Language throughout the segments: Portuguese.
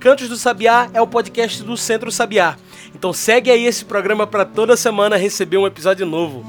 Cantos do Sabiá é o podcast do Centro Sabiá. Então segue aí esse programa para toda semana receber um episódio novo.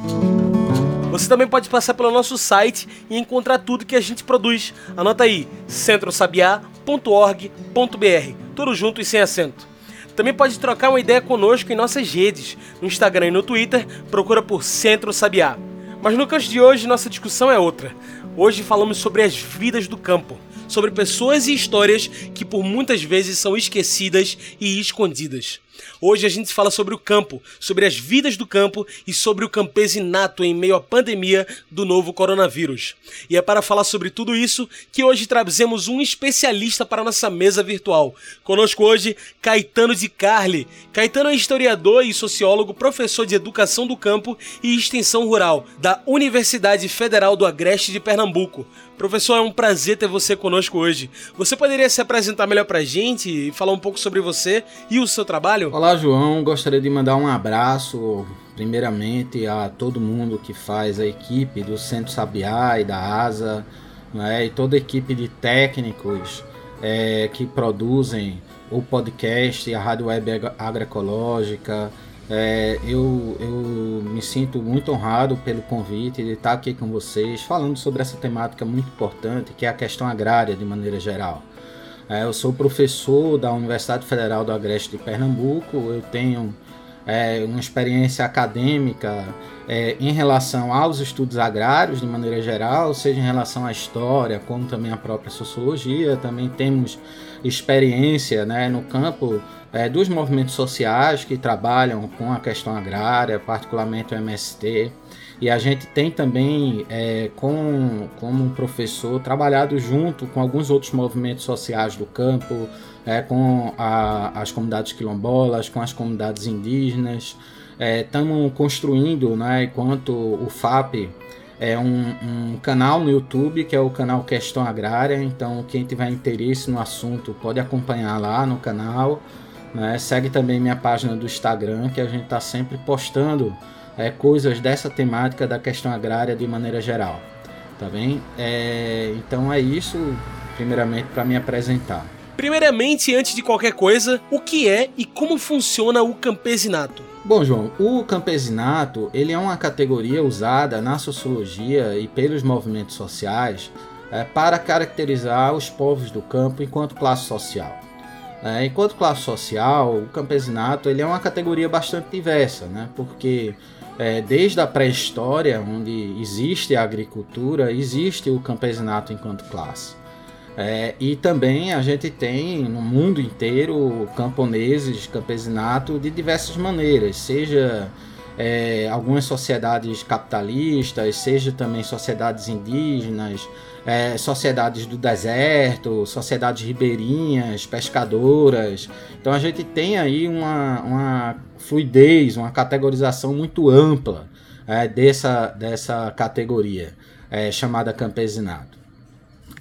Você também pode passar pelo nosso site e encontrar tudo que a gente produz. Anota aí, centrosabiá.org.br, tudo junto e sem acento. Também pode trocar uma ideia conosco em nossas redes, no Instagram e no Twitter, procura por Centro Sabiá. Mas no canto de hoje nossa discussão é outra. Hoje falamos sobre as vidas do campo, sobre pessoas e histórias que por muitas vezes são esquecidas e escondidas. Hoje a gente fala sobre o campo, sobre as vidas do campo e sobre o campesinato em meio à pandemia do novo coronavírus. E é para falar sobre tudo isso que hoje trazemos um especialista para nossa mesa virtual. Conosco hoje, Caetano de Carli. Caetano é historiador e sociólogo, professor de educação do campo e extensão rural da Universidade Federal do Agreste de Pernambuco. Professor, é um prazer ter você conosco hoje. Você poderia se apresentar melhor para a gente e falar um pouco sobre você e o seu trabalho? Olá, João. Gostaria de mandar um abraço, primeiramente, a todo mundo que faz a equipe do Centro Sabiá e da ASA, né, e toda a equipe de técnicos é, que produzem o podcast, a Rádio Web Agroecológica, é, eu, eu me sinto muito honrado pelo convite de estar aqui com vocês, falando sobre essa temática muito importante, que é a questão agrária de maneira geral. É, eu sou professor da Universidade Federal do Agreste de Pernambuco, eu tenho é, uma experiência acadêmica é, em relação aos estudos agrários de maneira geral, seja em relação à história, como também à própria sociologia. Também temos experiência né, no campo é, dos movimentos sociais que trabalham com a questão agrária, particularmente o MST. E a gente tem também, é, com, como professor, trabalhado junto com alguns outros movimentos sociais do campo, é, com a, as comunidades quilombolas, com as comunidades indígenas. Estamos é, construindo, né, enquanto o FAP, é um, um, canal no YouTube que é o canal Questão Agrária. Então, quem tiver interesse no assunto pode acompanhar lá no canal. Né? Segue também minha página do Instagram, que a gente está sempre postando é, coisas dessa temática da questão agrária de maneira geral. Tá bem? É, então é isso, primeiramente, para me apresentar. Primeiramente, antes de qualquer coisa, o que é e como funciona o campesinato? Bom, João, o campesinato ele é uma categoria usada na sociologia e pelos movimentos sociais é, para caracterizar os povos do campo enquanto classe social. É, enquanto classe social, o campesinato ele é uma categoria bastante diversa, né? porque é, desde a pré-história, onde existe a agricultura, existe o campesinato enquanto classe. É, e também a gente tem no mundo inteiro camponeses, campesinato de diversas maneiras, seja é, algumas sociedades capitalistas, seja também sociedades indígenas, é, sociedades do deserto, sociedades ribeirinhas, pescadoras. Então a gente tem aí uma, uma fluidez, uma categorização muito ampla é, dessa, dessa categoria é, chamada campesinato.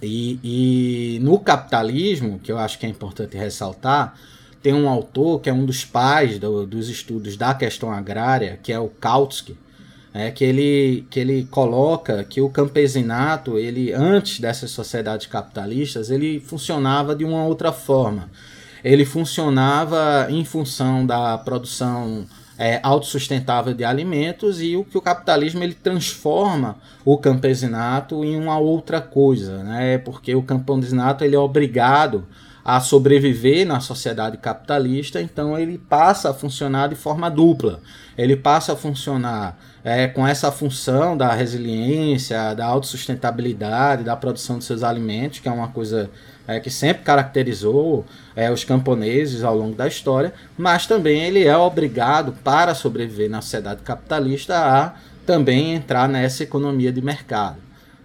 E, e no capitalismo, que eu acho que é importante ressaltar, tem um autor que é um dos pais do, dos estudos da questão agrária, que é o Kautsky, é, que, ele, que ele coloca que o campesinato, ele antes dessas sociedades capitalistas, ele funcionava de uma outra forma. Ele funcionava em função da produção é, autossustentável de alimentos e o que o capitalismo ele transforma o campesinato em uma outra coisa, né? Porque o campesinato ele é obrigado a sobreviver na sociedade capitalista, então ele passa a funcionar de forma dupla. Ele passa a funcionar é, com essa função da resiliência, da autossustentabilidade, da produção de seus alimentos, que é uma coisa é, que sempre caracterizou é, os camponeses ao longo da história, mas também ele é obrigado, para sobreviver na sociedade capitalista, a também entrar nessa economia de mercado.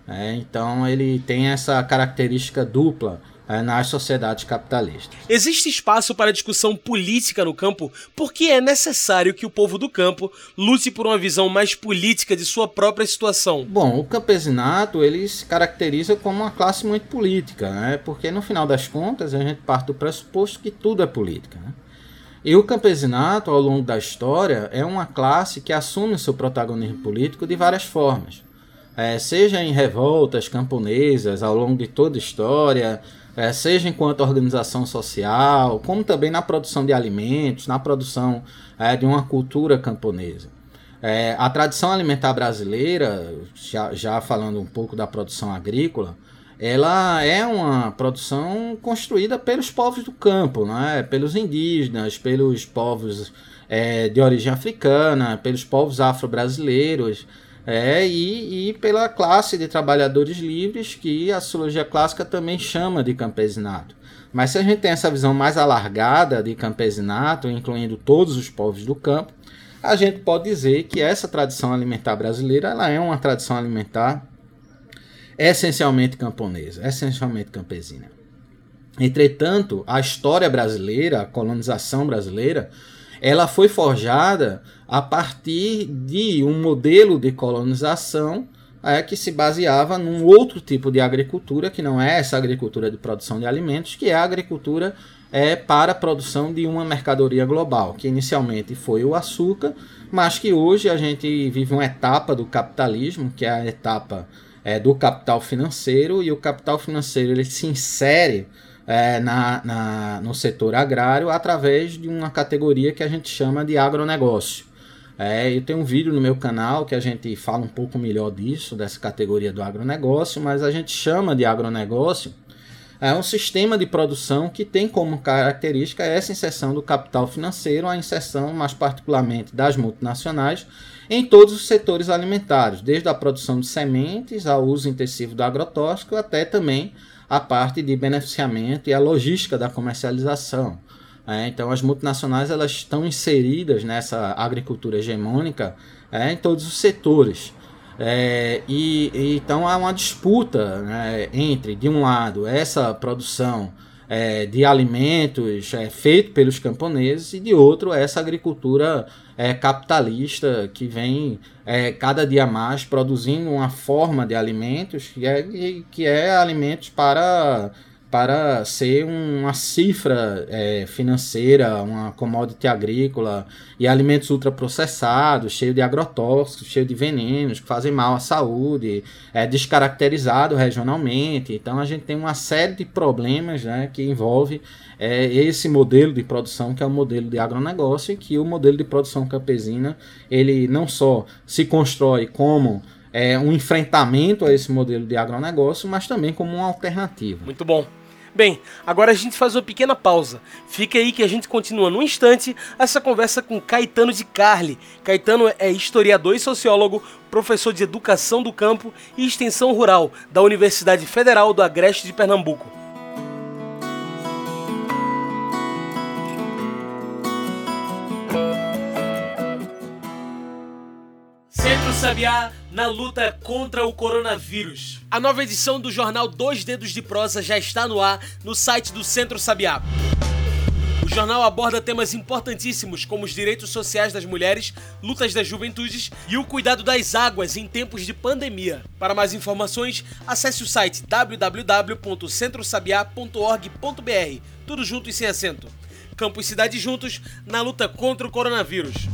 É, então ele tem essa característica dupla nas sociedades capitalistas. Existe espaço para discussão política no campo porque é necessário que o povo do campo lute por uma visão mais política de sua própria situação. Bom, o campesinato ele se caracteriza como uma classe muito política, né? porque no final das contas a gente parte do pressuposto que tudo é política. Né? E o campesinato, ao longo da história, é uma classe que assume seu protagonismo político de várias formas. É, seja em revoltas camponesas ao longo de toda a história, é, seja enquanto organização social, como também na produção de alimentos, na produção é, de uma cultura camponesa. É, a tradição alimentar brasileira, já, já falando um pouco da produção agrícola, ela é uma produção construída pelos povos do campo, né? pelos indígenas, pelos povos é, de origem africana, pelos povos afro-brasileiros, é, e, e pela classe de trabalhadores livres que a sociologia clássica também chama de campesinato. Mas se a gente tem essa visão mais alargada de campesinato, incluindo todos os povos do campo, a gente pode dizer que essa tradição alimentar brasileira ela é uma tradição alimentar essencialmente camponesa, essencialmente campesina. Entretanto, a história brasileira, a colonização brasileira, ela foi forjada a partir de um modelo de colonização é, que se baseava num outro tipo de agricultura, que não é essa agricultura de produção de alimentos, que é a agricultura é, para a produção de uma mercadoria global, que inicialmente foi o açúcar, mas que hoje a gente vive uma etapa do capitalismo, que é a etapa é, do capital financeiro, e o capital financeiro ele se insere é, na, na, no setor agrário através de uma categoria que a gente chama de agronegócio. É, eu tenho um vídeo no meu canal que a gente fala um pouco melhor disso, dessa categoria do agronegócio, mas a gente chama de agronegócio é um sistema de produção que tem como característica essa inserção do capital financeiro, a inserção mais particularmente das multinacionais em todos os setores alimentares, desde a produção de sementes ao uso intensivo do agrotóxico até também a parte de beneficiamento e a logística da comercialização. É, então, as multinacionais elas estão inseridas nessa agricultura hegemônica é, em todos os setores. É, e, e, então há uma disputa né, entre, de um lado, essa produção é, de alimentos é, feito pelos camponeses e de outro essa agricultura é, capitalista que vem é, cada dia mais produzindo uma forma de alimentos que é, que é alimentos para para ser uma cifra é, financeira, uma commodity agrícola e alimentos ultraprocessados, cheio de agrotóxicos, cheio de venenos que fazem mal à saúde, é descaracterizado regionalmente. Então a gente tem uma série de problemas né, que envolve é, esse modelo de produção que é o modelo de agronegócio e que o modelo de produção campesina ele não só se constrói como é, um enfrentamento a esse modelo de agronegócio, mas também como uma alternativa. Muito bom. Bem, agora a gente faz uma pequena pausa. Fica aí que a gente continua no instante essa conversa com Caetano de Carli. Caetano é historiador e sociólogo, professor de educação do campo e extensão rural da Universidade Federal do Agreste de Pernambuco. Centro Sabiá na luta contra o coronavírus. A nova edição do jornal Dois Dedos de Prosa já está no ar no site do Centro Sabiá. O jornal aborda temas importantíssimos como os direitos sociais das mulheres, lutas das juventudes e o cuidado das águas em tempos de pandemia. Para mais informações, acesse o site www.centrosabiá.org.br. Tudo junto e sem acento. Campo e cidade juntos na luta contra o coronavírus.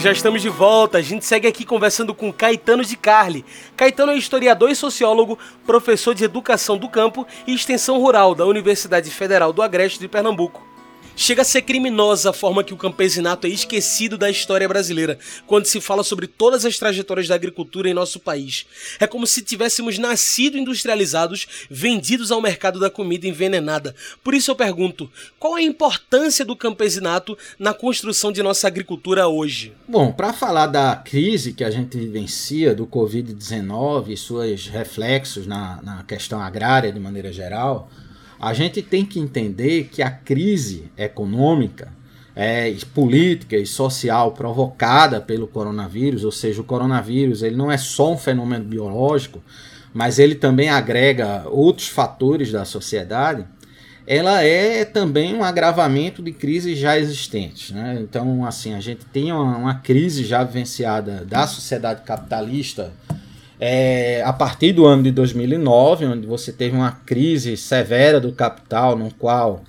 Já estamos de volta. A gente segue aqui conversando com Caetano de Carli. Caetano é historiador e sociólogo, professor de educação do campo e extensão rural da Universidade Federal do Agreste de Pernambuco. Chega a ser criminosa a forma que o campesinato é esquecido da história brasileira quando se fala sobre todas as trajetórias da agricultura em nosso país. É como se tivéssemos nascido industrializados, vendidos ao mercado da comida envenenada. Por isso eu pergunto: qual a importância do campesinato na construção de nossa agricultura hoje? Bom, para falar da crise que a gente vivencia do Covid-19 e seus reflexos na, na questão agrária de maneira geral. A gente tem que entender que a crise econômica é, política e social provocada pelo coronavírus, ou seja, o coronavírus ele não é só um fenômeno biológico, mas ele também agrega outros fatores da sociedade, ela é também um agravamento de crises já existentes. Né? Então, assim, a gente tem uma, uma crise já vivenciada da sociedade capitalista é, a partir do ano de 2009, onde você teve uma crise severa do capital, no qual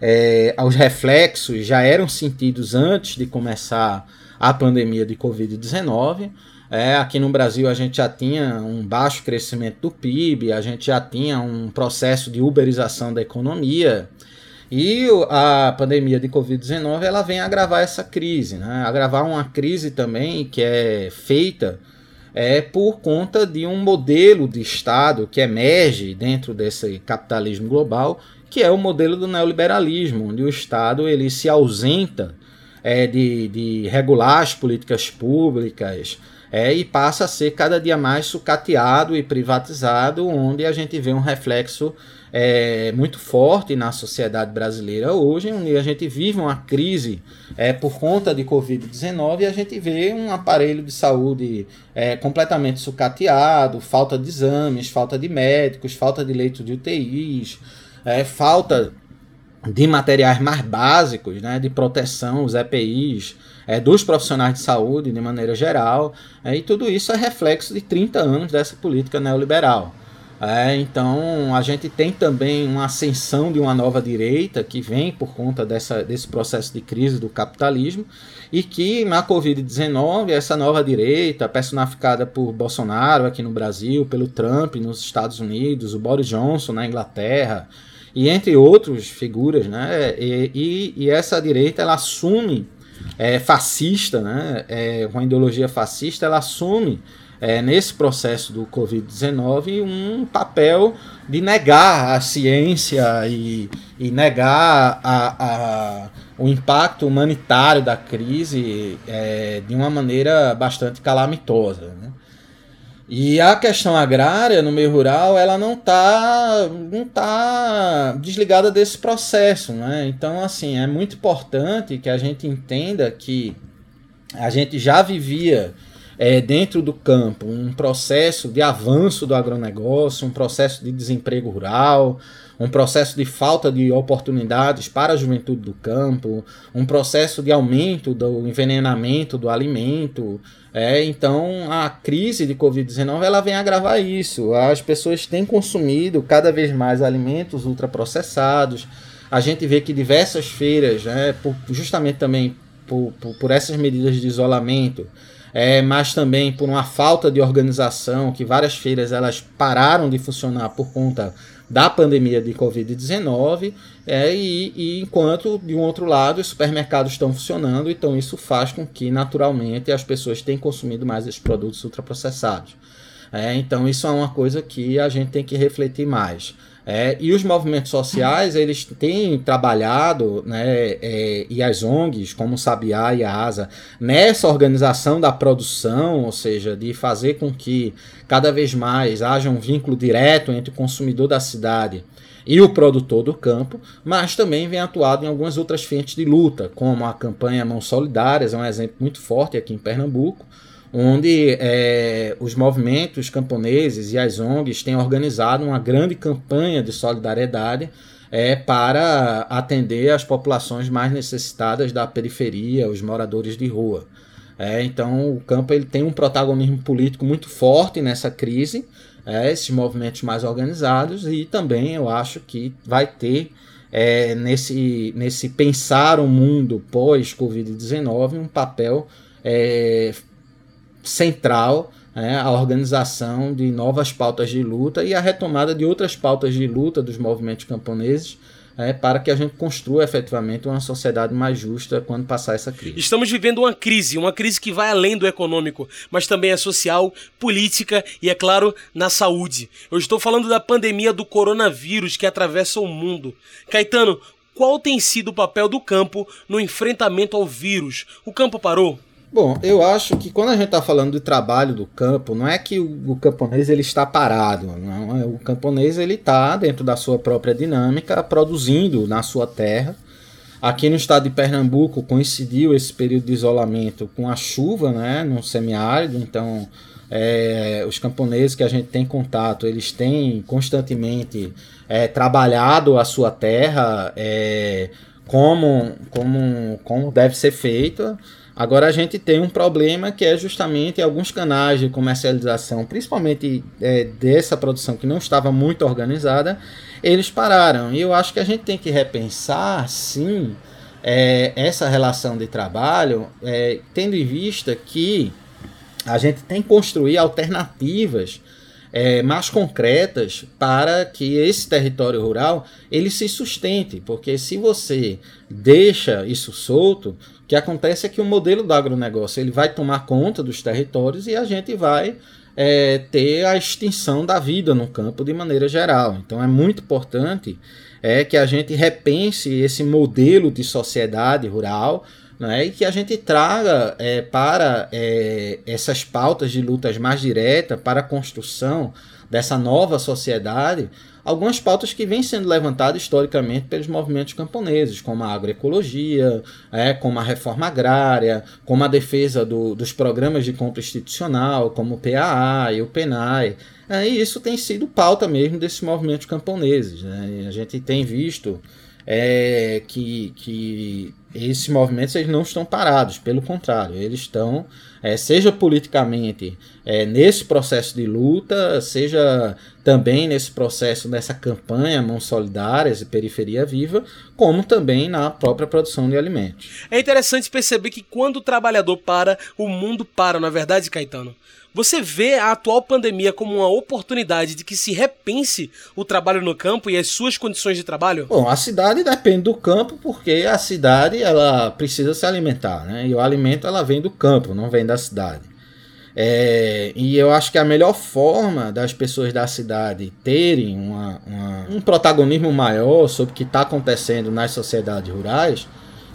é, os reflexos já eram sentidos antes de começar a pandemia de Covid-19. É, aqui no Brasil a gente já tinha um baixo crescimento do PIB, a gente já tinha um processo de uberização da economia. E a pandemia de Covid-19 ela vem agravar essa crise, né? agravar uma crise também que é feita é por conta de um modelo de Estado que emerge dentro desse capitalismo global, que é o modelo do neoliberalismo, onde o Estado ele se ausenta é, de, de regular as políticas públicas é, e passa a ser cada dia mais sucateado e privatizado, onde a gente vê um reflexo é, muito forte na sociedade brasileira hoje, onde a gente vive uma crise é, por conta de Covid-19 e a gente vê um aparelho de saúde é, completamente sucateado, falta de exames, falta de médicos, falta de leitos de UTIs, é, falta de materiais mais básicos, né, de proteção, os EPIs, é, dos profissionais de saúde de maneira geral, é, e tudo isso é reflexo de 30 anos dessa política neoliberal. É, então a gente tem também uma ascensão de uma nova direita que vem por conta dessa, desse processo de crise do capitalismo e que na Covid-19 essa nova direita, personificada por Bolsonaro aqui no Brasil, pelo Trump nos Estados Unidos, o Boris Johnson na Inglaterra e entre outras figuras, né? E, e, e essa direita ela assume é, fascista, né? É, uma ideologia fascista, ela assume é, nesse processo do Covid-19 um papel de negar a ciência e, e negar a, a, o impacto humanitário da crise é, de uma maneira bastante calamitosa. Né? E a questão agrária no meio rural, ela não está não tá desligada desse processo. Né? Então, assim, é muito importante que a gente entenda que a gente já vivia é, dentro do campo um processo de avanço do agronegócio, um processo de desemprego rural, um processo de falta de oportunidades para a juventude do campo, um processo de aumento do envenenamento do alimento. É, então a crise de Covid-19 ela vem agravar isso. As pessoas têm consumido cada vez mais alimentos ultraprocessados. A gente vê que diversas feiras, né, por, justamente também por, por, por essas medidas de isolamento, é, mas também por uma falta de organização, que várias feiras elas pararam de funcionar por conta da pandemia de Covid-19, é, e, e, enquanto, de um outro lado, os supermercados estão funcionando, então isso faz com que, naturalmente, as pessoas tenham consumido mais esses produtos ultraprocessados. É, então isso é uma coisa que a gente tem que refletir mais. É, e os movimentos sociais, eles têm trabalhado, né, é, e as ONGs, como o Sabiá e a ASA, nessa organização da produção, ou seja, de fazer com que cada vez mais haja um vínculo direto entre o consumidor da cidade e o produtor do campo, mas também vem atuado em algumas outras frentes de luta, como a campanha Mãos Solidárias, é um exemplo muito forte aqui em Pernambuco, onde é, os movimentos camponeses e as ONGs têm organizado uma grande campanha de solidariedade é, para atender as populações mais necessitadas da periferia, os moradores de rua. É, então o campo ele tem um protagonismo político muito forte nessa crise, é, esses movimentos mais organizados, e também eu acho que vai ter é, nesse, nesse pensar o mundo pós-Covid-19 um papel é, central né, a organização de novas pautas de luta e a retomada de outras pautas de luta dos movimentos camponeses é, para que a gente construa efetivamente uma sociedade mais justa quando passar essa crise. Estamos vivendo uma crise, uma crise que vai além do econômico, mas também é social, política e, é claro, na saúde. Eu estou falando da pandemia do coronavírus que atravessa o mundo. Caetano, qual tem sido o papel do campo no enfrentamento ao vírus? O campo parou? Bom, eu acho que quando a gente está falando do trabalho do campo, não é que o, o camponês ele está parado, não. É, o camponês ele está dentro da sua própria dinâmica, produzindo na sua terra, Aqui no estado de Pernambuco coincidiu esse período de isolamento com a chuva, né, no semiárido, então é, os camponeses que a gente tem contato, eles têm constantemente é, trabalhado a sua terra é, como, como, como deve ser feito. Agora a gente tem um problema que é justamente alguns canais de comercialização, principalmente é, dessa produção que não estava muito organizada, eles pararam. E eu acho que a gente tem que repensar, sim, é, essa relação de trabalho, é, tendo em vista que a gente tem que construir alternativas é, mais concretas para que esse território rural ele se sustente, porque se você deixa isso solto, o que acontece é que o modelo do agronegócio ele vai tomar conta dos territórios e a gente vai é, ter a extinção da vida no campo de maneira geral. Então é muito importante é que a gente repense esse modelo de sociedade rural né, e que a gente traga é, para é, essas pautas de lutas mais diretas, para a construção dessa nova sociedade, algumas pautas que vêm sendo levantadas historicamente pelos movimentos camponeses, como a agroecologia, é, como a reforma agrária, como a defesa do, dos programas de compra institucional, como o PAA e o PENAI. É, e isso tem sido pauta mesmo desses movimentos camponeses. Né? A gente tem visto é, que, que esses movimentos eles não estão parados, pelo contrário, eles estão, é, seja politicamente é, nesse processo de luta, seja também nesse processo, nessa campanha Mãos Solidárias e Periferia Viva, como também na própria produção de alimentos. É interessante perceber que quando o trabalhador para, o mundo para, na é verdade, Caetano. Você vê a atual pandemia como uma oportunidade de que se repense o trabalho no campo e as suas condições de trabalho? Bom, a cidade depende do campo porque a cidade ela precisa se alimentar, né? E o alimento ela vem do campo, não vem da cidade. É, e eu acho que a melhor forma das pessoas da cidade terem uma, uma, um protagonismo maior sobre o que está acontecendo nas sociedades rurais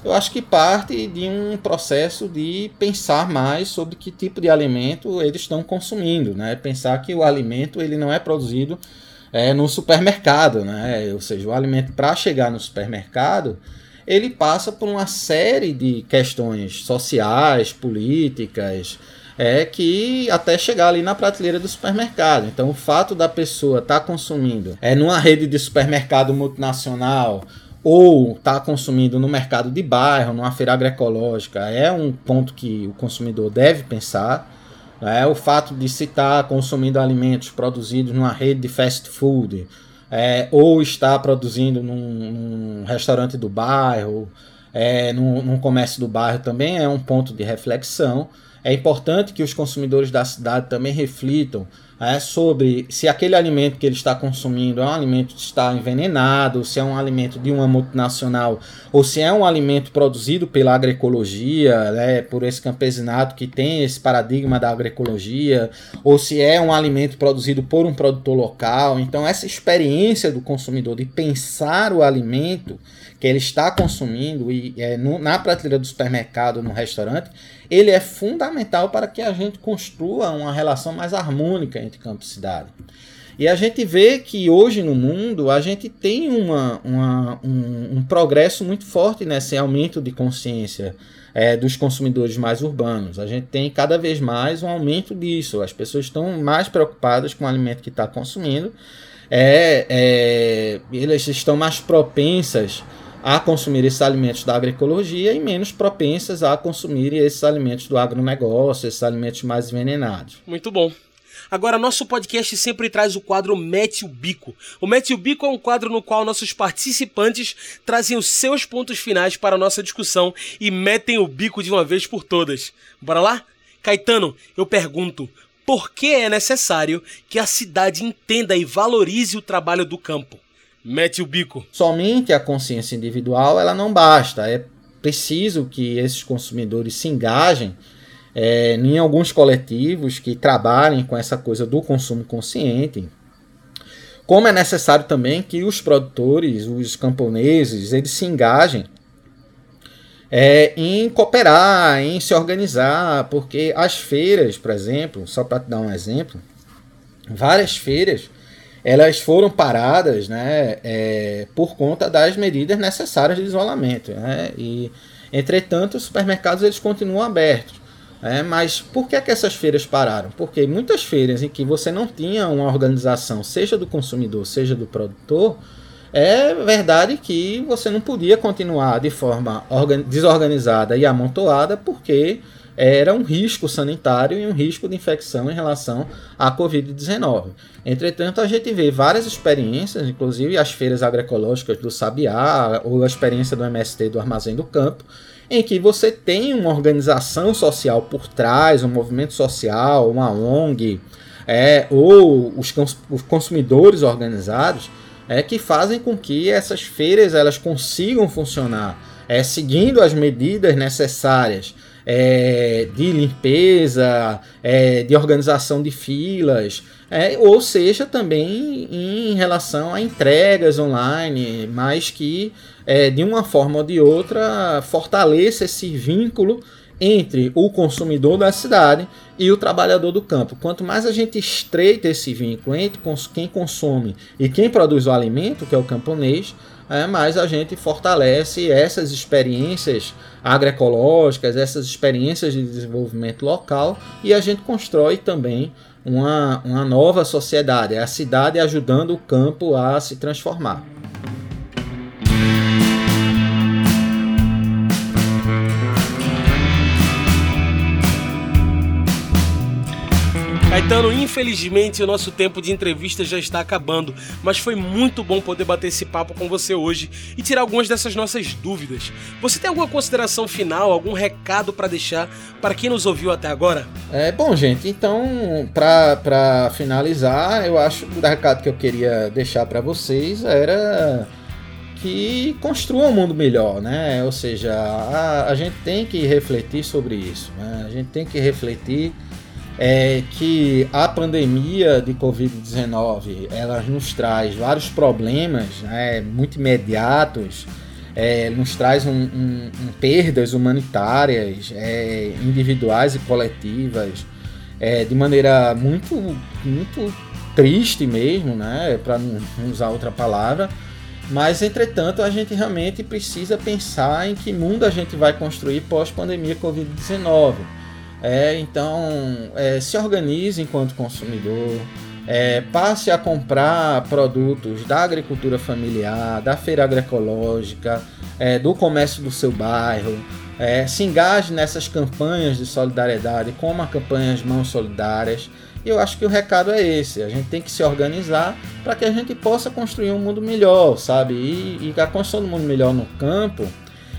eu acho que parte de um processo de pensar mais sobre que tipo de alimento eles estão consumindo, né? Pensar que o alimento ele não é produzido é, no supermercado, né? Ou seja, o alimento para chegar no supermercado ele passa por uma série de questões sociais, políticas, é que até chegar ali na prateleira do supermercado. Então, o fato da pessoa estar tá consumindo é numa rede de supermercado multinacional ou está consumindo no mercado de bairro, numa feira agroecológica, é um ponto que o consumidor deve pensar. É o fato de se estar tá consumindo alimentos produzidos numa rede de fast food, é, ou está produzindo num, num, restaurante do bairro, é, num, num comércio do bairro também é um ponto de reflexão. É importante que os consumidores da cidade também reflitam é, sobre se aquele alimento que ele está consumindo é um alimento que está envenenado, se é um alimento de uma multinacional, ou se é um alimento produzido pela agroecologia, né, por esse campesinato que tem esse paradigma da agroecologia, ou se é um alimento produzido por um produtor local. Então, essa experiência do consumidor de pensar o alimento que ele está consumindo e é, no, na prateleira do supermercado, no restaurante, ele é fundamental para que a gente construa uma relação mais harmônica entre campo e cidade. E a gente vê que hoje no mundo a gente tem uma, uma um, um, progresso muito forte nesse aumento de consciência é, dos consumidores mais urbanos. A gente tem cada vez mais um aumento disso. As pessoas estão mais preocupadas com o alimento que está consumindo. É, é, elas estão mais propensas a consumir esses alimentos da agroecologia e menos propensas a consumir esses alimentos do agronegócio, esses alimentos mais envenenados. Muito bom. Agora, nosso podcast sempre traz o quadro Mete o Bico. O Mete o Bico é um quadro no qual nossos participantes trazem os seus pontos finais para a nossa discussão e metem o bico de uma vez por todas. Bora lá? Caetano, eu pergunto, por que é necessário que a cidade entenda e valorize o trabalho do campo? Mete o bico. Somente a consciência individual ela não basta. É preciso que esses consumidores se engajem é, em alguns coletivos que trabalhem com essa coisa do consumo consciente. Como é necessário também que os produtores, os camponeses, eles se engajem é, em cooperar, em se organizar, porque as feiras, por exemplo, só para te dar um exemplo, várias feiras elas foram paradas né, é, por conta das medidas necessárias de isolamento. Né? E, entretanto, os supermercados eles continuam abertos. É, mas por que, que essas feiras pararam? Porque muitas feiras em que você não tinha uma organização, seja do consumidor, seja do produtor, é verdade que você não podia continuar de forma desorganizada e amontoada, porque era um risco sanitário e um risco de infecção em relação à Covid-19. Entretanto, a gente vê várias experiências, inclusive as feiras agroecológicas do Sabiá, ou a experiência do MST do Armazém do Campo, em que você tem uma organização social por trás, um movimento social, uma ONG, é, ou os, os consumidores organizados, é, que fazem com que essas feiras elas consigam funcionar, é, seguindo as medidas necessárias é, de limpeza, é, de organização de filas, é, ou seja, também em relação a entregas online, mas que é, de uma forma ou de outra fortaleça esse vínculo entre o consumidor da cidade e o trabalhador do campo. Quanto mais a gente estreita esse vínculo entre quem consome e quem produz o alimento, que é o camponês, é, mais a gente fortalece essas experiências agroecológicas, essas experiências de desenvolvimento local e a gente constrói também uma, uma nova sociedade, a cidade ajudando o campo a se transformar. Caetano, infelizmente o nosso tempo de entrevista já está acabando, mas foi muito bom poder bater esse papo com você hoje e tirar algumas dessas nossas dúvidas. Você tem alguma consideração final, algum recado para deixar para quem nos ouviu até agora? É bom, gente. Então, para finalizar, eu acho que o recado que eu queria deixar para vocês era que construa um mundo melhor, né? Ou seja, a, a gente tem que refletir sobre isso, né? A gente tem que refletir é que a pandemia de Covid-19 ela nos traz vários problemas né, muito imediatos, é, nos traz um, um, um perdas humanitárias, é, individuais e coletivas, é, de maneira muito, muito triste mesmo, né, para não, usar outra palavra. Mas, entretanto, a gente realmente precisa pensar em que mundo a gente vai construir pós-pandemia Covid-19 é, então, é, se organize enquanto consumidor, é, passe a comprar produtos da agricultura familiar, da feira agroecológica, é, do comércio do seu bairro, é, se engaje nessas campanhas de solidariedade, como a campanha As Mãos Solidárias. E eu acho que o recado é esse: a gente tem que se organizar para que a gente possa construir um mundo melhor, sabe? E, e a construção do mundo melhor no campo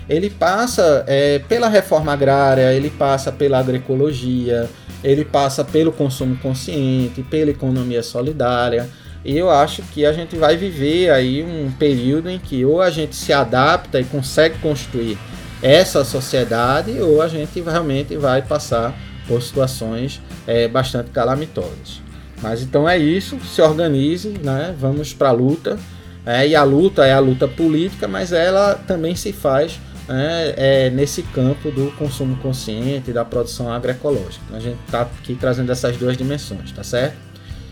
ele passa é, pela reforma agrária, ele passa pela agroecologia, ele passa pelo consumo consciente, pela economia solidária. E eu acho que a gente vai viver aí um período em que ou a gente se adapta e consegue construir essa sociedade, ou a gente realmente vai passar por situações é, bastante calamitosas. Mas então é isso, se organize, né? vamos para a luta. É, e a luta é a luta política, mas ela também se faz é, é, nesse campo do consumo consciente e da produção agroecológica. A gente está aqui trazendo essas duas dimensões, tá certo?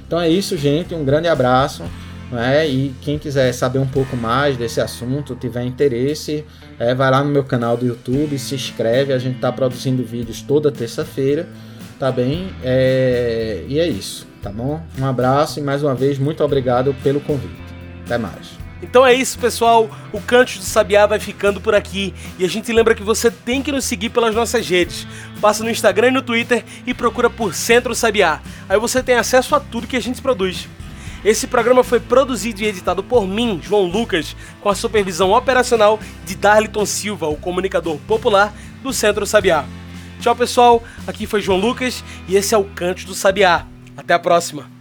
Então é isso, gente. Um grande abraço. Né? E quem quiser saber um pouco mais desse assunto, tiver interesse, é, vai lá no meu canal do YouTube, se inscreve. A gente está produzindo vídeos toda terça-feira, tá bem? É... E é isso, tá bom? Um abraço e mais uma vez, muito obrigado pelo convite. Até mais. Então é isso, pessoal. O Canto do Sabiá vai ficando por aqui. E a gente lembra que você tem que nos seguir pelas nossas redes. Passa no Instagram e no Twitter e procura por Centro Sabiá. Aí você tem acesso a tudo que a gente produz. Esse programa foi produzido e editado por mim, João Lucas, com a supervisão operacional de Darliton Silva, o comunicador popular do Centro Sabiá. Tchau, pessoal. Aqui foi João Lucas e esse é o Canto do Sabiá. Até a próxima.